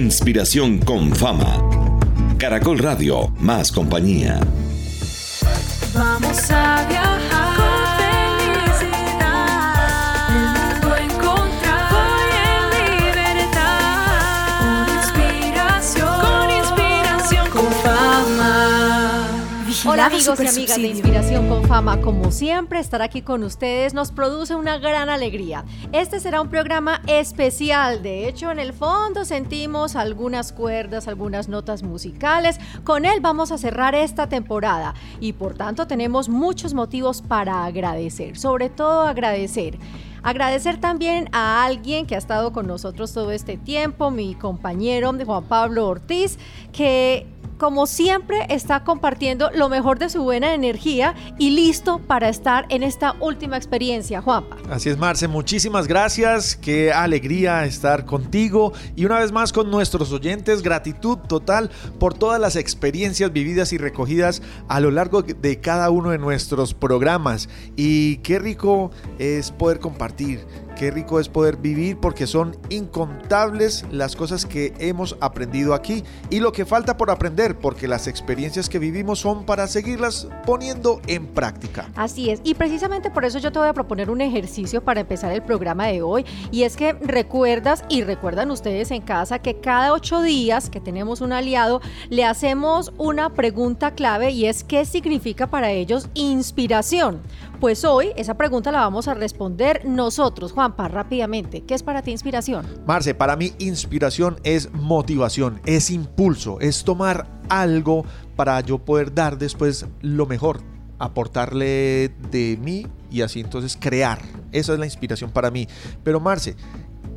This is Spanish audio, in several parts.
Inspiración con fama. Caracol Radio, más compañía. Vamos a Hola amigos y amigas de Inspiración con Fama, como siempre estar aquí con ustedes nos produce una gran alegría. Este será un programa especial, de hecho en el fondo sentimos algunas cuerdas, algunas notas musicales, con él vamos a cerrar esta temporada y por tanto tenemos muchos motivos para agradecer, sobre todo agradecer. Agradecer también a alguien que ha estado con nosotros todo este tiempo, mi compañero Juan Pablo Ortiz, que como siempre, está compartiendo lo mejor de su buena energía y listo para estar en esta última experiencia, Juanpa. Así es, Marce, muchísimas gracias. Qué alegría estar contigo y una vez más con nuestros oyentes. Gratitud total por todas las experiencias vividas y recogidas a lo largo de cada uno de nuestros programas. Y qué rico es poder compartir Qué rico es poder vivir porque son incontables las cosas que hemos aprendido aquí y lo que falta por aprender porque las experiencias que vivimos son para seguirlas poniendo en práctica. Así es, y precisamente por eso yo te voy a proponer un ejercicio para empezar el programa de hoy y es que recuerdas y recuerdan ustedes en casa que cada ocho días que tenemos un aliado le hacemos una pregunta clave y es ¿qué significa para ellos inspiración? Pues hoy esa pregunta la vamos a responder nosotros, Juanpa, rápidamente. ¿Qué es para ti inspiración? Marce, para mí inspiración es motivación, es impulso, es tomar algo para yo poder dar después lo mejor, aportarle de mí y así entonces crear. Esa es la inspiración para mí. Pero Marce,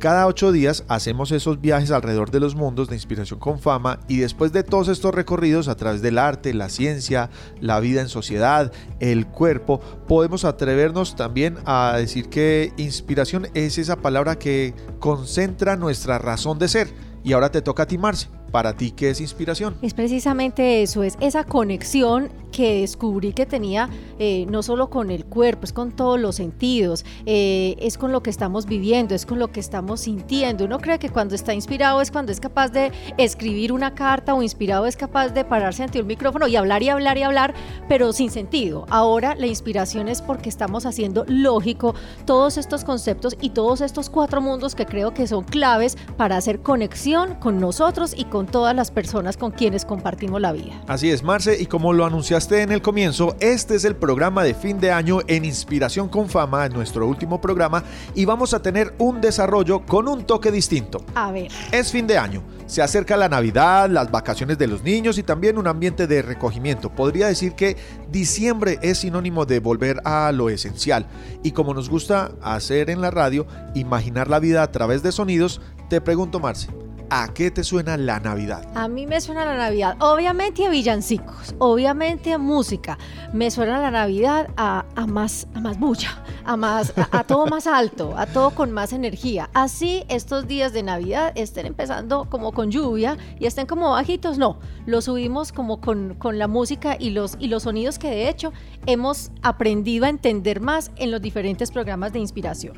cada ocho días hacemos esos viajes alrededor de los mundos de inspiración con fama y después de todos estos recorridos a través del arte, la ciencia, la vida en sociedad, el cuerpo, podemos atrevernos también a decir que inspiración es esa palabra que concentra nuestra razón de ser. Y ahora te toca a ti, Marce. ¿Para ti qué es inspiración? Es precisamente eso, es esa conexión que descubrí que tenía eh, no solo con el cuerpo, es con todos los sentidos, eh, es con lo que estamos viviendo, es con lo que estamos sintiendo. Uno cree que cuando está inspirado es cuando es capaz de escribir una carta o inspirado es capaz de pararse ante un micrófono y hablar y hablar y hablar, pero sin sentido. Ahora la inspiración es porque estamos haciendo lógico todos estos conceptos y todos estos cuatro mundos que creo que son claves para hacer conexión con nosotros y con todas las personas con quienes compartimos la vida. Así es, Marce, y como lo anunciaste en el comienzo, este es el programa de fin de año en Inspiración con Fama, nuestro último programa, y vamos a tener un desarrollo con un toque distinto. A ver. Es fin de año, se acerca la Navidad, las vacaciones de los niños y también un ambiente de recogimiento. Podría decir que diciembre es sinónimo de volver a lo esencial, y como nos gusta hacer en la radio, imaginar la vida a través de sonidos, te pregunto, Marce, ¿A qué te suena la Navidad? A mí me suena la Navidad, obviamente a villancicos, obviamente a música. Me suena la Navidad a, más, a más bulla, a, más, a, todo más alto, a todo con más energía. Así estos días de Navidad estén empezando como con lluvia y estén como bajitos, no, lo subimos como con, con la música y los, y los sonidos que de hecho hemos aprendido a entender más en los diferentes programas de inspiración.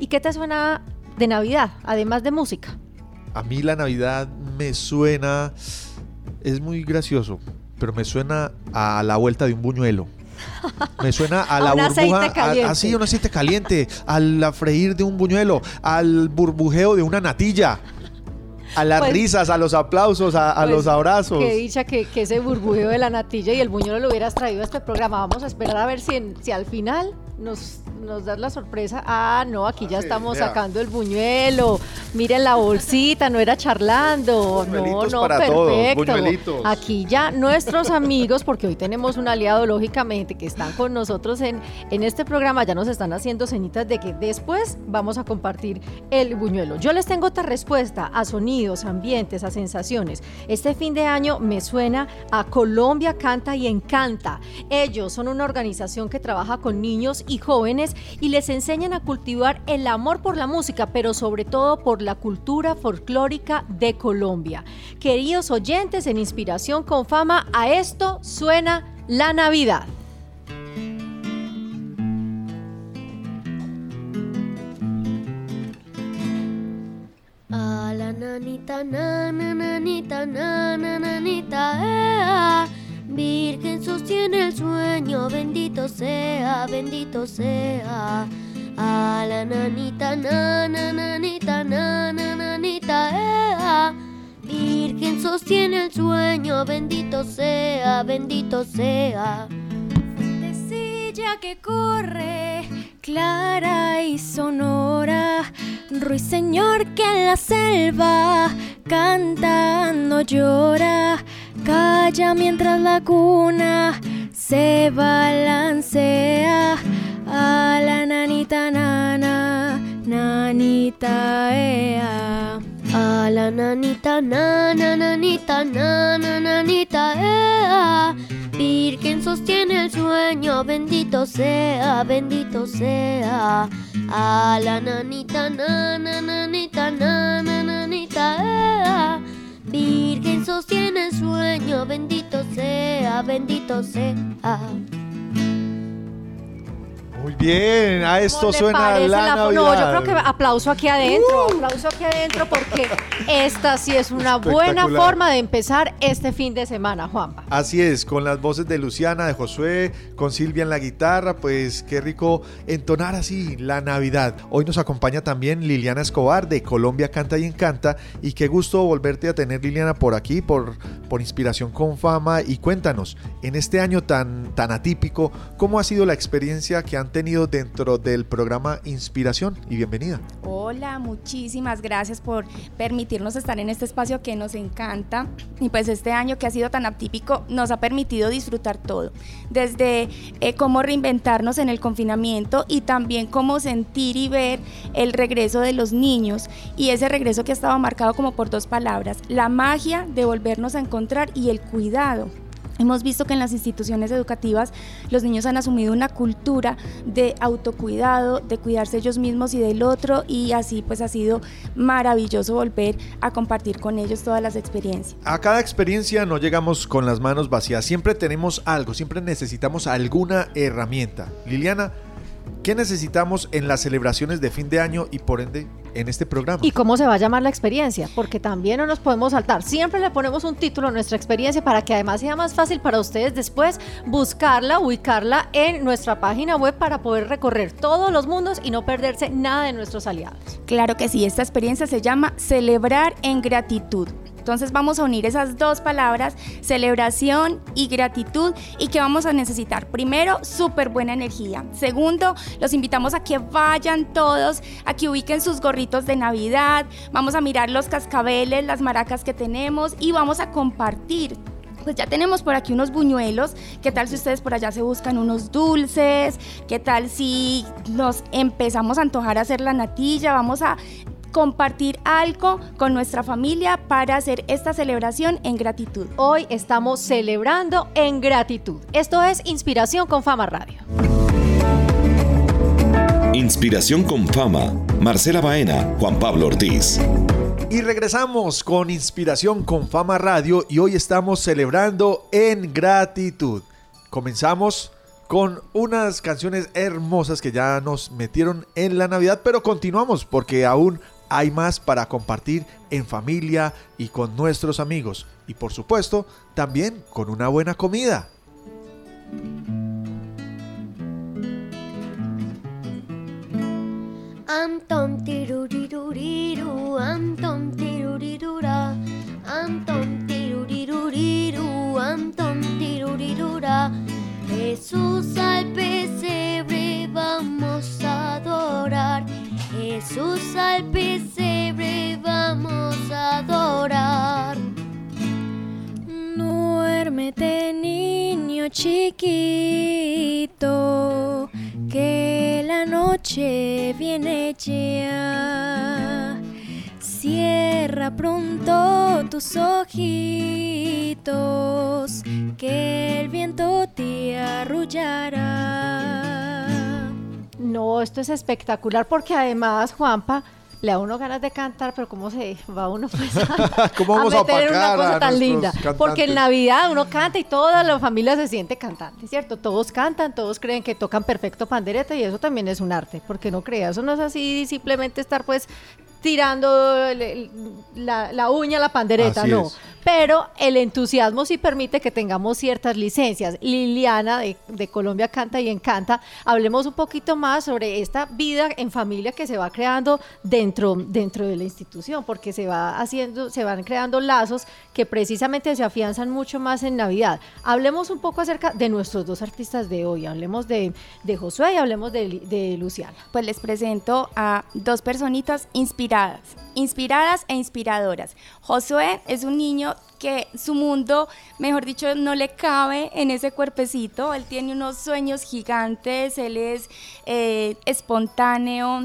¿Y qué te suena de Navidad, además de música? A mí la Navidad me suena, es muy gracioso, pero me suena a la vuelta de un buñuelo. Me suena a la burbuja, así un aceite caliente, al freír de un buñuelo, al burbujeo de una natilla. A las pues risas, a los aplausos, a, pues los abrazos. Qué dicha que, ese burbujeo de la natilla y el buñuelo lo hubieras traído a este programa. Vamos a esperar a ver si, si al final nos, nos das la sorpresa. Ah, no, aquí ya estamos sacando el buñuelo. Miren la bolsita, no era charlando. No, no, perfecto. aquí ya nuestros amigos, porque hoy tenemos un aliado lógicamente que están con nosotros en, en este programa, ya nos están haciendo señitas de que después vamos a compartir el buñuelo. Yo les tengo otra respuesta a sonidos, ambientes, a sensaciones. Este fin de año me suena a Colombia Canta y Encanta. Ellos son una organización que trabaja con niños y jóvenes y les enseñan a cultivar el amor por la música, pero sobre todo por la cultura folclórica de Colombia. Queridos oyentes, en Inspiración con Fama, a esto suena la Navidad. La nanita, na, na, ea. Virgen sostiene el sueño, bendito sea, bendito sea. A la nanita, na, na, nanita, na, na, nanita, ea. Virgen sostiene el sueño, bendito sea, bendito sea. Fuentecilla que corre, clara y sonora, ruiseñor que en la selva cantando llora, calla mientras la cuna se balancea. A la nanita nana, nanita ea. A la nanita, na, na, nanita, na, na, nanita, ea. Virgen sostiene el sueño, bendito sea, bendito sea. A la nanita, na, na, nanita, na, na, nanita, ea. Virgen sostiene el sueño, bendito sea, bendito sea. Muy bien, a esto ¿Cómo le suena la, la- Navidad. No, yo creo que aplauso aquí adentro, aplauso aquí adentro porque esta sí es una buena forma de empezar este fin de semana, Juanpa. Así es, con las voces de Luciana, de Josué, con Silvia en la guitarra, pues qué rico entonar así la Navidad. Hoy nos acompaña también Liliana Escobar de Colombia Canta y Encanta y qué gusto volverte a tener Liliana por aquí, por, por Inspiración con Fama y cuéntanos, en este año tan, tan atípico, ¿cómo ha sido la experiencia que han tenido dentro del programa Inspiración? Y bienvenida. Hola, muchísimas gracias por permitirnos estar en este espacio que nos encanta. Y pues este año que ha sido tan atípico nos ha permitido disfrutar todo. Desde eh, cómo reinventarnos en el confinamiento y también cómo sentir y ver el regreso de los niños. Y ese regreso que ha estado marcado como por dos palabras, la magia de volvernos a encontrar y el cuidado. Hemos visto que en las instituciones educativas los niños han asumido una cultura de autocuidado, de cuidarse ellos mismos y del otro y así pues ha sido maravilloso volver a compartir con ellos todas las experiencias. A cada experiencia no llegamos con las manos vacías, siempre tenemos algo, siempre necesitamos alguna herramienta. Liliana, ¿qué necesitamos en las celebraciones de fin de año y por ende en este programa? ¿Y cómo se va a llamar la experiencia? Porque también no nos podemos saltar. Siempre le ponemos un título a nuestra experiencia para que además sea más fácil para ustedes después buscarla, ubicarla en nuestra página web para poder recorrer todos los mundos y no perderse nada de nuestros aliados. Claro que sí, esta experiencia se llama celebrar en gratitud. Entonces vamos a unir esas dos palabras, celebración y gratitud, y que vamos a necesitar. Primero, súper buena energía. Segundo, los invitamos a que vayan todos, a que ubiquen sus gorritos de Navidad, vamos a mirar los cascabeles, las maracas que tenemos y vamos a compartir pues ya tenemos por aquí unos buñuelos. ¿Qué tal si ustedes por allá se buscan unos dulces? ¿Qué tal si nos empezamos a antojar a hacer la natilla? Vamos a compartir algo con nuestra familia para hacer esta celebración en gratitud. Hoy estamos celebrando en gratitud. Esto es Inspiración con Fama Radio. Inspiración con fama. Marcela Baena, Juan Pablo Ortiz. Y regresamos con Inspiración con Fama Radio y hoy estamos celebrando en gratitud. Comenzamos con unas canciones hermosas que ya nos metieron en la Navidad, pero continuamos porque aún hay más para compartir en familia y con nuestros amigos. Y por supuesto, también con una buena comida. Am tom tiruriruriru, am tom tirurirura, am tom tiruriruriru, am tom tirurirura. Jesús al Jesús al pesebre vamos a adorar. Duérmete, niño chiquito, que la noche viene ya. Cierra pronto tus ojitos, que el viento te arrullará. No, esto es espectacular porque además, Juanpa, le da uno ganas de cantar, pero ¿cómo se va uno pues a, ¿Cómo vamos a meter una cosa tan linda? Porque en? Navidad uno canta y toda la familia se siente cantante, ¿cierto? Todos cantan, todos creen que tocan perfecto pandereta y eso también es un arte, porque no crea, eso no es así simplemente estar pues tirando la, la uña a la pandereta, Así no. es. Pero el entusiasmo sí permite que tengamos ciertas licencias. Liliana de, de Colombia Canta y Encanta, hablemos un poquito más sobre esta vida en familia que se va creando dentro, dentro de la institución, porque se va haciendo, se van creando lazos que precisamente se afianzan mucho más en Navidad. Hablemos un poco acerca de nuestros dos artistas de hoy. Hablemos de, de Josué y hablemos de Luciana. Pues les presento a dos personitas inspiradas, inspiradas e inspiradoras. Josué es un niño que su mundo, mejor dicho, no le cabe en ese cuerpecito. Él tiene unos sueños gigantes, él es eh, espontáneo,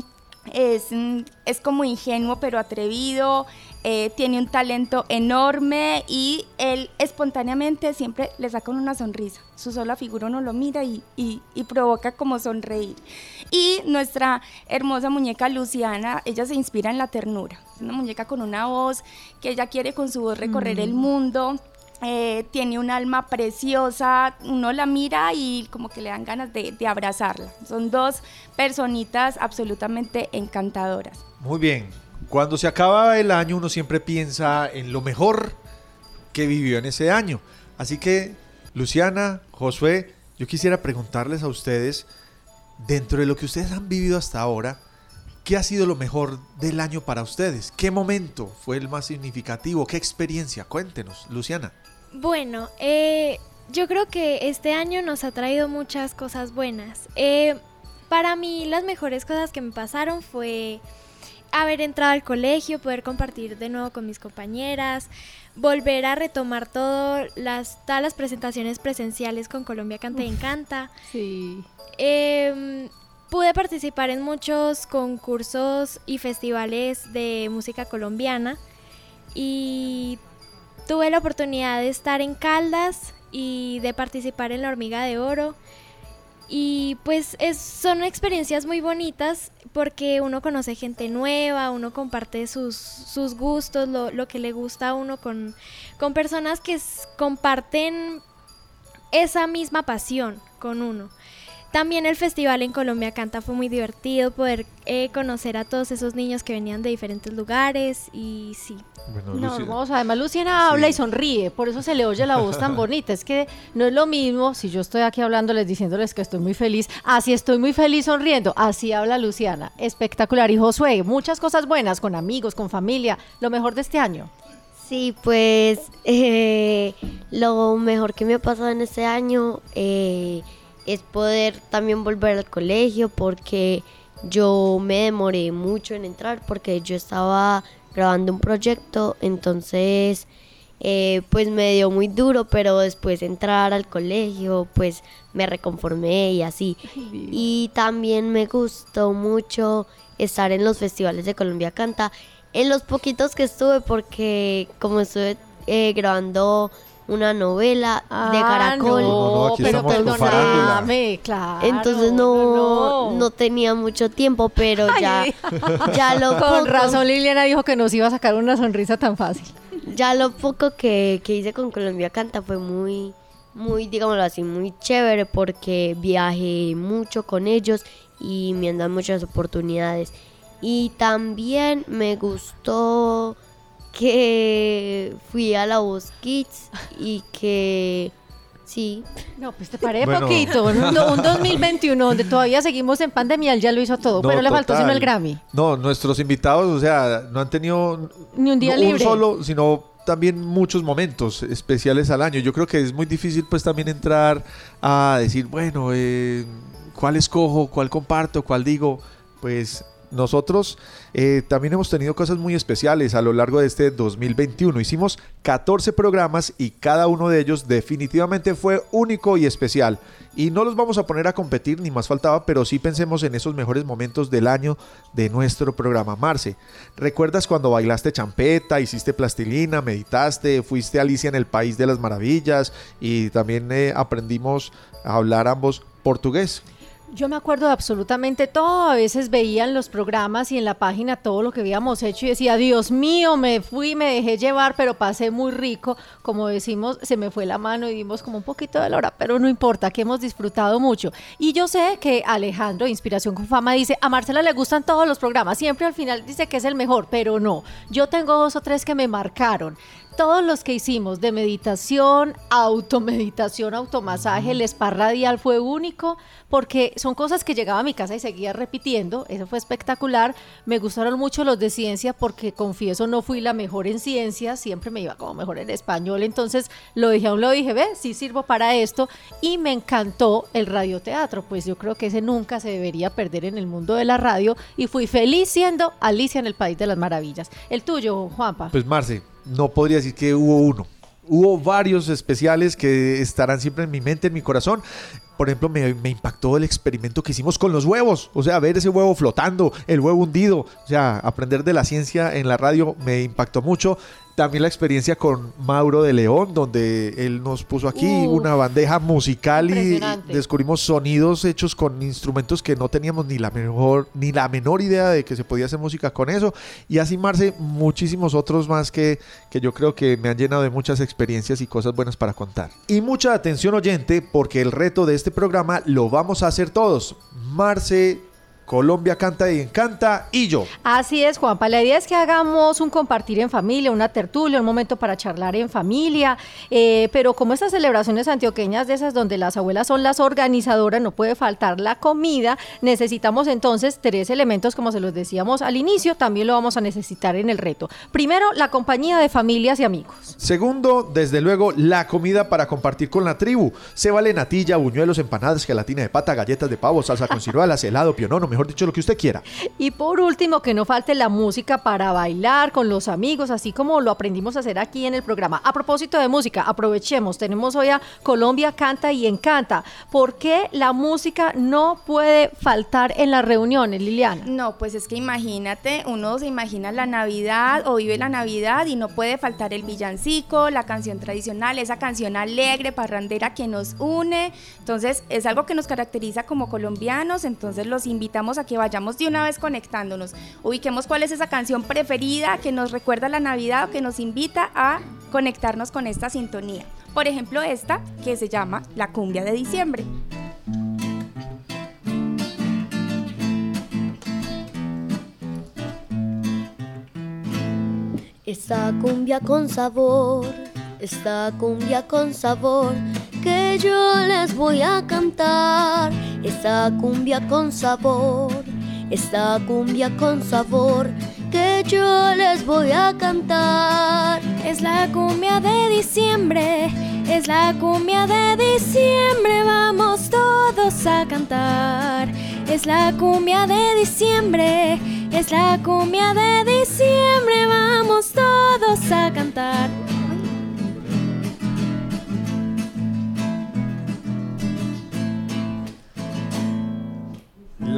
es, mm, es como ingenuo pero atrevido, eh, tiene un talento enorme y él espontáneamente siempre le saca una sonrisa. Su sola figura uno lo mira y, y- y provoca como sonreír. Y nuestra hermosa muñeca Luciana, ella se inspira en la ternura. Es una muñeca con una voz que ella quiere con su voz recorrer el mundo. Eh, tiene un alma preciosa, uno la mira y como que le dan ganas de, de abrazarla. Son dos personitas absolutamente encantadoras. Muy bien. Cuando se acaba el año uno siempre piensa en lo mejor que vivió en ese año. Así que, Luciana, Josué, yo quisiera preguntarles a ustedes, dentro de lo que ustedes han vivido hasta ahora, ¿qué ha sido lo mejor del año para ustedes? ¿Qué momento fue el más significativo? ¿Qué experiencia? Cuéntenos, Luciana. Bueno, eh, yo creo que este año nos ha traído muchas cosas buenas. Eh, para mí las mejores cosas que me pasaron fue haber entrado al colegio, poder compartir de nuevo con mis compañeras, volver a retomar todo las, todas las presentaciones presenciales con Colombia Canta y Encanta. Sí. Em, pude participar en muchos concursos y festivales de música colombiana y tuve la oportunidad de estar en Caldas y de participar en la Hormiga de Oro. Y pues es- son experiencias muy bonitas porque uno conoce gente nueva, uno comparte sus, sus gustos, lo, lo que le gusta a uno con, con personas que comparten esa misma pasión con uno. También el festival en Colombia Canta fue muy divertido poder eh, conocer a todos esos niños que venían de diferentes lugares y sí. Bueno, No, hermoso. Además, Luciana habla y sonríe, por eso se le oye la voz tan bonita. Es que no es lo mismo si yo estoy aquí hablándoles, diciéndoles que estoy muy feliz, así estoy muy feliz sonriendo. Así habla Luciana. Espectacular. Y Josué, muchas cosas buenas con amigos, con familia. Lo mejor de este año. Sí, pues eh, lo mejor que me ha pasado en este año eh, es poder también volver al colegio porque yo me demoré mucho en entrar porque yo estaba grabando un proyecto, entonces eh, pues me dio muy duro, pero después entrar al colegio pues me reconformé y así. Y también me gustó mucho estar en los festivales de Colombia Canta. En los poquitos que estuve, porque como estuve eh, grabando una novela de Ah, Caracol, No, no, no, aquí pero perdóname, claro. entonces no, no, no. tenía mucho tiempo, pero ya, ya lo Con poco, razón Liliana dijo que nos iba a sacar una sonrisa tan fácil. ya lo poco que, que hice con Colombia Canta fue muy, muy, digámoslo así, muy chévere porque viajé mucho con ellos y me han dado muchas oportunidades. Y también me gustó que fui a la Voz Kids y que sí, No, pues te paré Bueno. poquito. Un, un 2021 donde todavía seguimos en pandemia, él ya lo hizo todo, No, pero le faltó sino el Grammy. No, nuestros invitados, o sea, no han tenido Ni un día no libre. solo, sino también muchos momentos especiales al año. Yo creo que es muy difícil pues también entrar a decir, bueno, eh, ¿cuál escojo? ¿Cuál comparto? ¿Cuál digo? Pues nosotros eh, también hemos tenido cosas muy especiales a lo largo de este 2021. Hicimos 14 programas y cada uno de ellos definitivamente fue único y especial. Y no los vamos a poner a competir, ni más faltaba, pero sí pensemos en esos mejores momentos del año de nuestro programa. Marce, ¿recuerdas cuando bailaste champeta, hiciste plastilina, meditaste, fuiste a Alicia en el País de las Maravillas y también eh, aprendimos a hablar ambos portugués? Yo me acuerdo de absolutamente todo. A veces veían los programas y en la página todo lo que habíamos hecho y decía, Dios mío, me fui, me dejé llevar, pero pasé muy rico. Como decimos, se me fue la mano y dimos como un poquito de hora, pero no importa, que hemos disfrutado mucho. Y yo sé que Alejandro, Inspiración con Fama, dice, a Marcela le gustan todos los programas. Siempre al final dice que es el mejor, pero no. Yo tengo dos o tres que me marcaron todos los que hicimos de meditación, automeditación, automasaje, el spa radial fue único porque son cosas que llegaba a mi casa y seguía repitiendo, eso fue espectacular. Me gustaron mucho los de ciencia porque confieso no fui la mejor en ciencia, siempre me iba como mejor en español, entonces lo dije a un lado dije, ve, sí sirvo para esto y me encantó el radioteatro, pues yo creo que ese nunca se debería perder en el mundo de la radio y fui feliz siendo Alicia en el País de las Maravillas. El tuyo, Juanpa. Pues Marce, no podría decir que hubo uno. Hubo varios especiales que estarán siempre en mi mente, en mi corazón. Por ejemplo, me, impactó el experimento que hicimos con los huevos. O sea, ver ese huevo flotando, el huevo hundido. O sea, aprender de la ciencia en la radio me impactó mucho. También la experiencia con Mauro de León, donde él nos puso aquí una bandeja musical y descubrimos sonidos hechos con instrumentos que no teníamos ni la mejor, ni la menor idea de que se podía hacer música con eso. Y así Marce, muchísimos otros más que, que yo creo que me han llenado de muchas experiencias y cosas buenas para contar. Y mucha atención oyente, porque el reto de este programa lo vamos a hacer todos. Marce Colombia canta y encanta y yo. Así es, Juanpa. La idea es que hagamos un compartir en familia, una tertulia, un momento para charlar en familia. Eh, pero como estas celebraciones antioqueñas de esas donde las abuelas son las organizadoras, no puede faltar la comida. Necesitamos entonces tres elementos, como se los decíamos al inicio, también lo vamos a necesitar en el reto. Primero, la compañía de familias y amigos. Segundo, desde luego, la comida para compartir con la tribu. Se vale natilla, buñuelos, empanadas, gelatina de pata, galletas de pavo, salsa con ciruelas, helado, pionono, mejor dicho, lo que usted quiera. Y por último, que no falte la música para bailar con los amigos, así como lo aprendimos a hacer aquí en el programa. A propósito de música, aprovechemos, tenemos hoy a Colombia Canta y Encanta. ¿Por qué la música no puede faltar en las reuniones, Liliana? No, pues es que imagínate, uno se imagina la Navidad o vive la Navidad y no puede faltar el villancico, la canción tradicional, esa canción alegre, parrandera que nos une. Entonces, es algo que nos caracteriza como colombianos, entonces los invitamos a que vayamos de una vez conectándonos. Ubiquemos cuál es esa canción preferida que nos recuerda la Navidad o que nos invita a conectarnos con esta sintonía. Por ejemplo, esta que se llama La cumbia de diciembre. Esta cumbia con sabor, esta cumbia con sabor que yo les voy a cantar. Esta cumbia con sabor, esta cumbia con sabor que yo les voy a cantar. Es la cumbia de diciembre, es la cumbia de diciembre, vamos todos a cantar. Es la cumbia de diciembre, es la cumbia de diciembre, vamos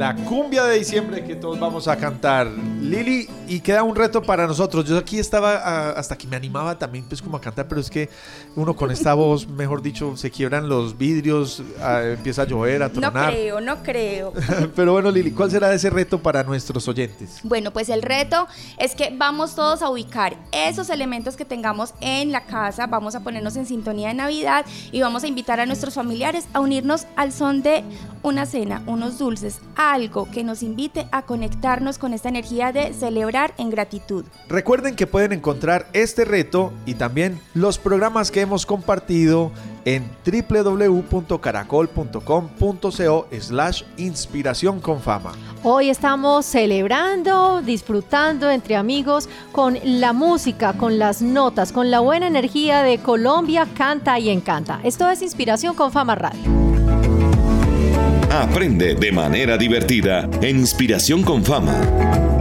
la cumbia de diciembre que todos vamos a cantar. Lili, y queda un reto para nosotros. Yo aquí estaba hasta que me animaba también pues como a cantar, pero es que uno con esta voz, mejor dicho, se quiebran los vidrios, empieza a llover, a tronar. No creo, no creo. pero bueno, Lili, ¿cuál será ese reto para nuestros oyentes? Bueno, pues el reto es que vamos todos a ubicar esos elementos que tengamos en la casa, vamos a ponernos en sintonía de Navidad y vamos a invitar a nuestros familiares a unirnos al son de una cena, unos dulces, algo que nos invite a conectarnos con esta energía de celebrar en gratitud. Recuerden que pueden encontrar este reto y también los programas que hemos compartido en www.caracol.com.co slash inspiración con fama. Hoy estamos celebrando, disfrutando entre amigos con la música, con las notas, con la buena energía de Colombia Canta y Encanta. Esto es Inspiración con Fama Radio. Aprende de manera divertida en Inspiración con Fama.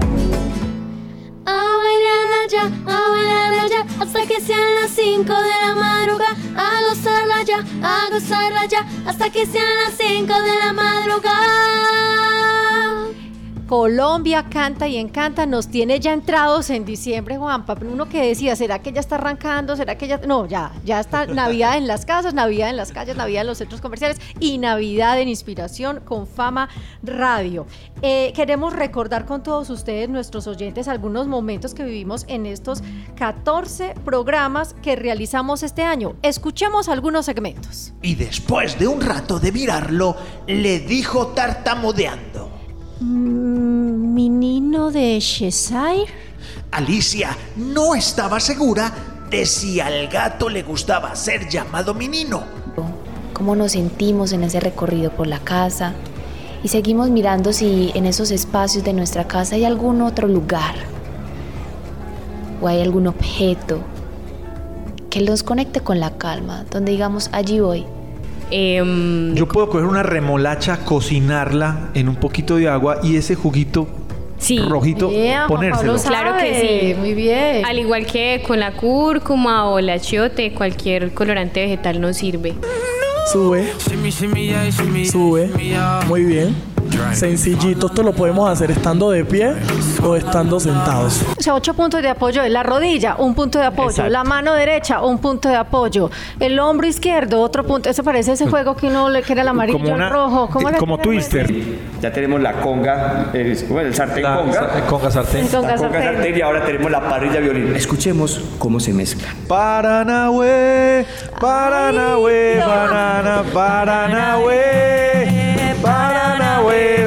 Que sean las 5 de la madrugada. A gozarla ya, a gozarla ya, hasta que sean las 5 de la madrugada. Colombia canta y encanta, nos tiene ya entrados en diciembre, Juanpa. Uno que decía, ¿será que ya está arrancando? ¿Será que ya.? No, ya, ya está Navidad en las casas, Navidad en las calles, Navidad en los centros comerciales y Navidad en Inspiración con Fama Radio. Eh, queremos recordar con todos ustedes, nuestros oyentes, algunos momentos que vivimos en estos 14 programas que realizamos este año. Escuchemos algunos segmentos. Y después de un rato de mirarlo, le dijo tartamudeando. Mm, ¿Menino de Cheshire? Alicia no estaba segura de si al gato le gustaba ser llamado menino. Cómo nos sentimos en ese recorrido por la casa y seguimos mirando si en esos espacios de nuestra casa hay algún otro lugar o hay algún objeto que los conecte con la calma, donde digamos allí voy. Em, Yo puedo coger una remolacha, cocinarla en un poquito de agua y ese juguito rojito ponérselo. Claro que sí. Muy bien. Al igual que con la cúrcuma o la chiote, cualquier colorante vegetal nos sirve. Sube. Sube. Muy bien. Sencillito, esto lo podemos hacer estando de pie o estando sentados. O sea, ocho puntos de apoyo. La rodilla, un punto de apoyo. La mano derecha, un punto de apoyo. El hombro izquierdo, otro punto. Eso parece ese juego que uno le quiere el amarillo, como el rojo. ¿Cómo era como twister. Ya tenemos la conga, el, el sartén conga. El conga sartén. Conga la conga sartén. sartén y ahora tenemos la parrilla violín. Escuchemos cómo se mezcla. Paranahue, Paranahue, banana, Paranahue, Paranahue,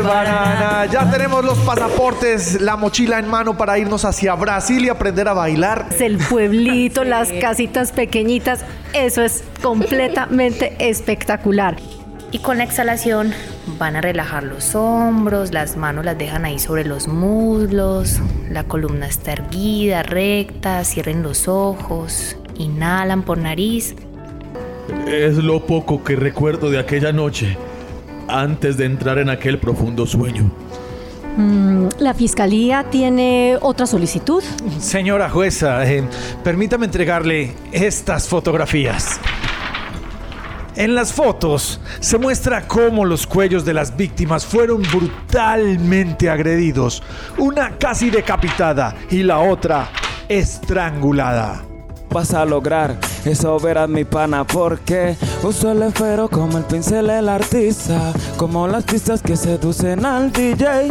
banana. Ya tenemos los pasaportes, la mochila en mano para irnos hacia Brasil y aprender a bailar. Es el pueblito, las casitas pequeñitas. Eso es completamente espectacular. Y con la exhalación van a relajar los hombros, las manos las dejan ahí sobre los muslos, la columna está erguida, recta, cierren los ojos, inhalan por nariz. Es lo poco que recuerdo de aquella noche, antes de entrar en aquel profundo sueño. Mm, la fiscalía tiene otra solicitud. Señora jueza, eh, permítame entregarle estas fotografías. En las fotos se muestra cómo los cuellos de las víctimas fueron brutalmente agredidos, una casi decapitada y la otra estrangulada. Vas a lograr eso verás mi pana porque uso el esfero como el pincel el artista, como las pistas que seducen al DJ.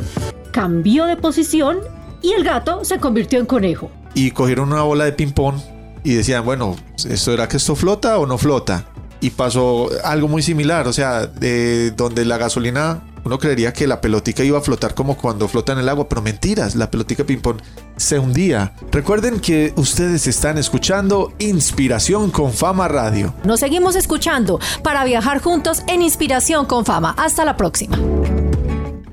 Cambió de posición y el gato se convirtió en conejo. Y cogieron una bola de ping-pong y decían, bueno, ¿esto era que esto flota o no flota? Y pasó algo muy similar, o sea, de donde la gasolina, uno creería que la pelotica iba a flotar como cuando flota en el agua, pero mentiras, la pelotica ping-pong se hundía. Recuerden que ustedes están escuchando Inspiración con Fama Radio. Nos seguimos escuchando para viajar juntos en Inspiración con Fama. Hasta la próxima.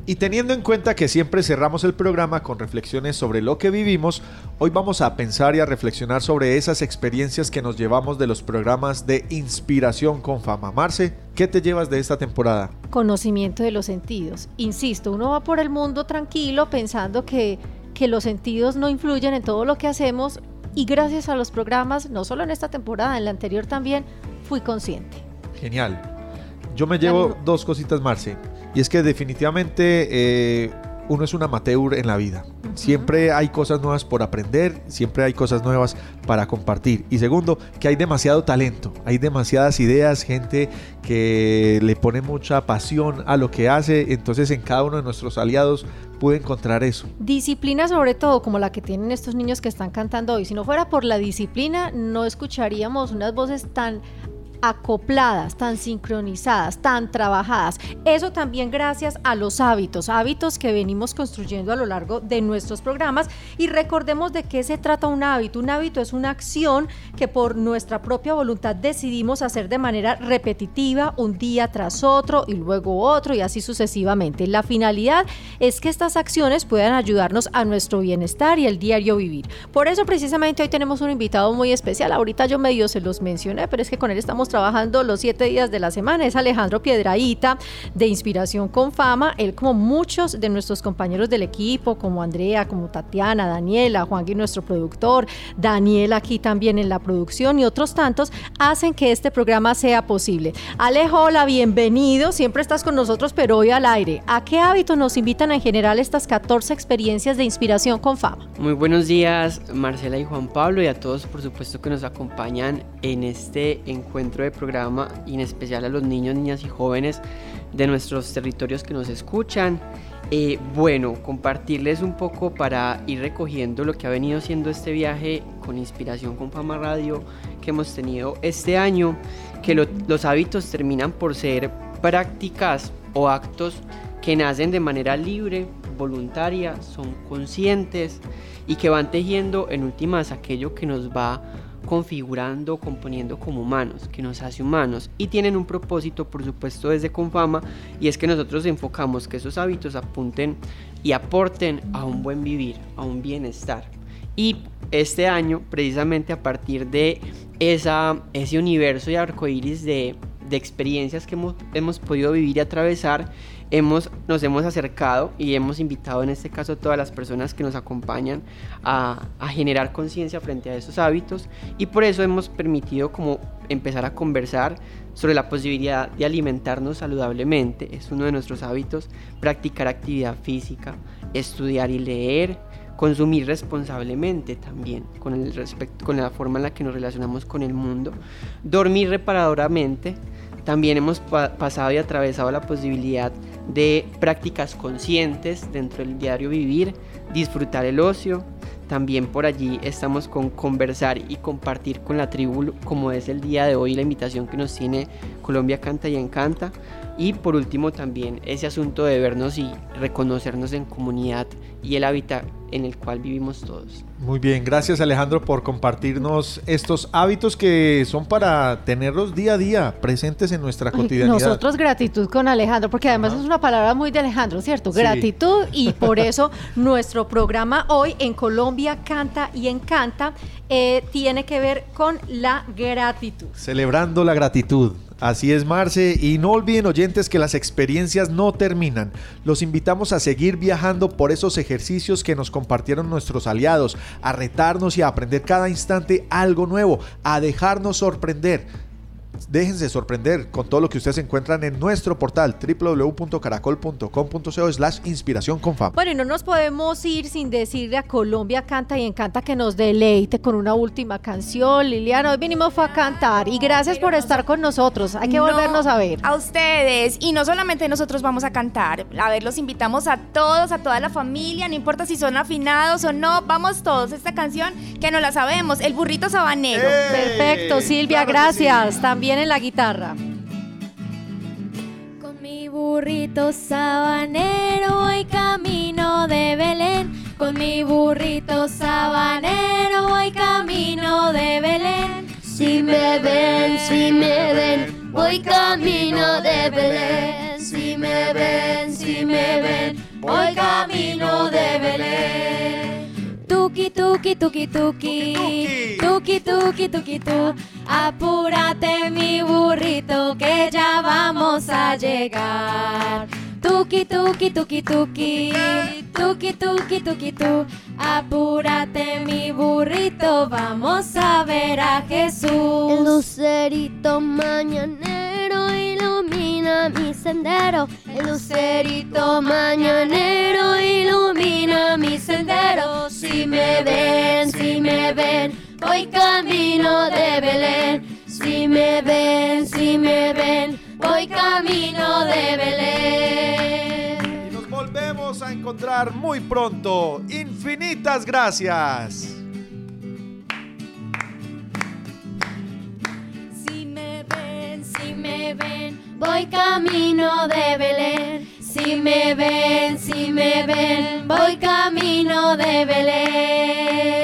Y teniendo en cuenta que siempre cerramos el programa con reflexiones sobre lo que vivimos, hoy vamos a pensar y a reflexionar sobre esas experiencias que nos llevamos de los programas de inspiración con fama. Marce, ¿qué te llevas de esta temporada? Conocimiento de los sentidos. Insisto, uno va por el mundo tranquilo pensando que, que los sentidos no influyen en todo lo que hacemos y gracias a los programas, no solo en esta temporada, en la anterior también, fui consciente. Genial. Yo me llevo dos cositas, Marce. Y es que definitivamente eh, uno es un amateur en la vida. Siempre hay cosas nuevas por aprender, siempre hay cosas nuevas para compartir. Y segundo, que hay demasiado talento, hay demasiadas ideas, gente que le pone mucha pasión a lo que hace. Entonces en cada uno de nuestros aliados pude encontrar eso. Disciplina sobre todo como la que tienen estos niños que están cantando hoy. Si no fuera por la disciplina, no escucharíamos unas voces tan acopladas, tan sincronizadas, tan trabajadas. Eso también gracias a los hábitos, hábitos que venimos construyendo a lo largo de nuestros programas y recordemos de qué se trata un hábito. Un hábito es una acción que por nuestra propia voluntad decidimos hacer de manera repetitiva un día tras otro y luego otro y así sucesivamente. La finalidad es que estas acciones puedan ayudarnos a nuestro bienestar y el diario vivir. Por eso precisamente hoy tenemos un invitado muy especial. Ahorita yo medio se los mencioné, pero es que con él estamos trabajando los siete días de la semana. Es Alejandro Piedraíta de Inspiración con Fama. Él, como muchos de nuestros compañeros del equipo, como Andrea, como Tatiana, Daniela, Juan Gui, nuestro productor, Daniel aquí también en la producción y otros tantos, hacen que este programa sea posible. Alejo, hola, bienvenido. Siempre estás con nosotros, pero hoy al aire. ¿A qué hábitos nos invitan en general estas 14 experiencias de Inspiración con Fama? Muy buenos días, Marcela y Juan Pablo, y a todos, por supuesto, que nos acompañan en este encuentro de programa, y en especial a los niños, niñas y jóvenes de nuestros territorios que nos escuchan. Eh, bueno, compartirles un poco para ir recogiendo lo que ha venido siendo este viaje con inspiración con Fama Radio que hemos tenido este año, que los hábitos terminan por ser prácticas o actos que nacen de manera libre, voluntaria, son conscientes y que van tejiendo en últimas aquello que nos va configurando, componiendo como humanos, que nos hace humanos y tienen un propósito, por supuesto, desde Confama y es que nosotros enfocamos que esos hábitos apunten y aporten a un buen vivir, a un bienestar. Y este año, precisamente a partir de esa, ese universo de arcoíris de, de experiencias que hemos, hemos podido vivir y atravesar, hemos, nos hemos acercado y hemos invitado en este caso a todas las personas que nos acompañan a, a generar conciencia frente a esos hábitos. Y por eso hemos permitido como empezar a conversar sobre la posibilidad de alimentarnos saludablemente, es uno de nuestros hábitos, practicar actividad física, estudiar y leer, consumir responsablemente también con, el respecto, con la forma en la que nos relacionamos con el mundo, dormir reparadoramente, también hemos pasado y atravesado la posibilidad de prácticas conscientes dentro del diario vivir, disfrutar el ocio. También por allí estamos con conversar y compartir con la tribu como es el día de hoy la invitación que nos tiene Colombia Canta y Encanta. Y por último también ese asunto de vernos y reconocernos en comunidad y el hábitat en el cual vivimos todos. Muy bien, gracias Alejandro por compartirnos estos hábitos que son para tenerlos día a día presentes en nuestra cotidianidad. Nosotros gratitud con Alejandro, porque además es una palabra muy de Alejandro, ¿cierto? Gratitud y por eso nuestro programa hoy en Colombia Canta y Encanta eh, tiene que ver con la gratitud. Celebrando la gratitud. Así es, Marce. Y no olviden, oyentes, que las experiencias no terminan. Los invitamos a seguir viajando por esos ejercicios que nos compartieron nuestros aliados, a retarnos y a aprender cada instante algo nuevo, a dejarnos sorprender déjense sorprender con todo lo que ustedes encuentran en nuestro portal www.caracol.com.co slash inspiración con fama. Bueno, y no nos podemos ir sin decirle a Colombia Canta y Encanta que nos deleite con una última canción. Liliana, hoy vinimos a cantar y gracias por estar con nosotros. Hay que volvernos a ver. A ustedes. Y no solamente nosotros vamos a cantar. A ver, los invitamos a todos, a toda la familia, no importa si son afinados o no. Vamos todos. Esta canción que no la sabemos, El Burrito Sabanero. Perfecto, Silvia, gracias. También en la guitarra. Con mi burrito sabanero voy camino de Belén. Con mi burrito sabanero voy camino de Belén. Si me ven, si me ven, voy camino de Belén. Si me ven, si me ven, voy camino de Belén. Tuki, tuki, tuki, tuki. Tuki, tuki, tuki, tu. Apúrate, mi burrito, que ya vamos a llegar. Tuki, tuki, tuki, tuki. Tuki, tuki, tuki, tu. Apúrate, mi burrito, vamos a ver a Jesús. El lucerito mañanero ilumina mi sendero. El lucerito mañanero ilumina mi sendero. Si me ven, si me ven, voy camino de Belén. Si me ven, si me ven, voy camino de Belén. Y nos volvemos a encontrar muy pronto. Infinitas gracias. Si voy camino de Belén. Si me ven, si me ven, voy camino de Belén.